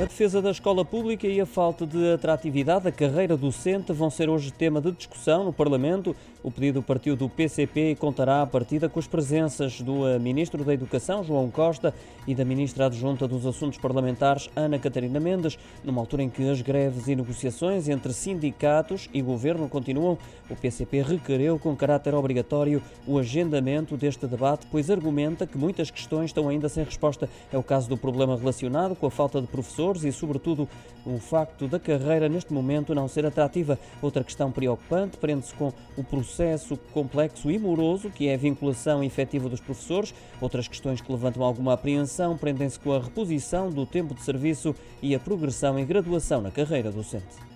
A defesa da escola pública e a falta de atratividade da carreira docente vão ser hoje tema de discussão no Parlamento. O pedido partiu do PCP e contará a partida com as presenças do eh, Ministro da Educação, João Costa, e da Ministra Adjunta dos Assuntos Parlamentares, Ana Catarina Mendes, numa altura em que as greves e negociações entre sindicatos e governo continuam. O PCP requereu com caráter obrigatório o agendamento deste debate, pois argumenta que muitas questões estão ainda sem resposta. É o caso do problema relacionado com a falta de professores professores e, sobretudo, o facto da carreira neste momento não ser atrativa. Outra questão preocupante prende-se com o processo complexo e moroso que é a vinculação efetiva dos professores. Outras questões que levantam alguma apreensão prendem-se com a reposição do tempo de serviço e a progressão em graduação na carreira docente.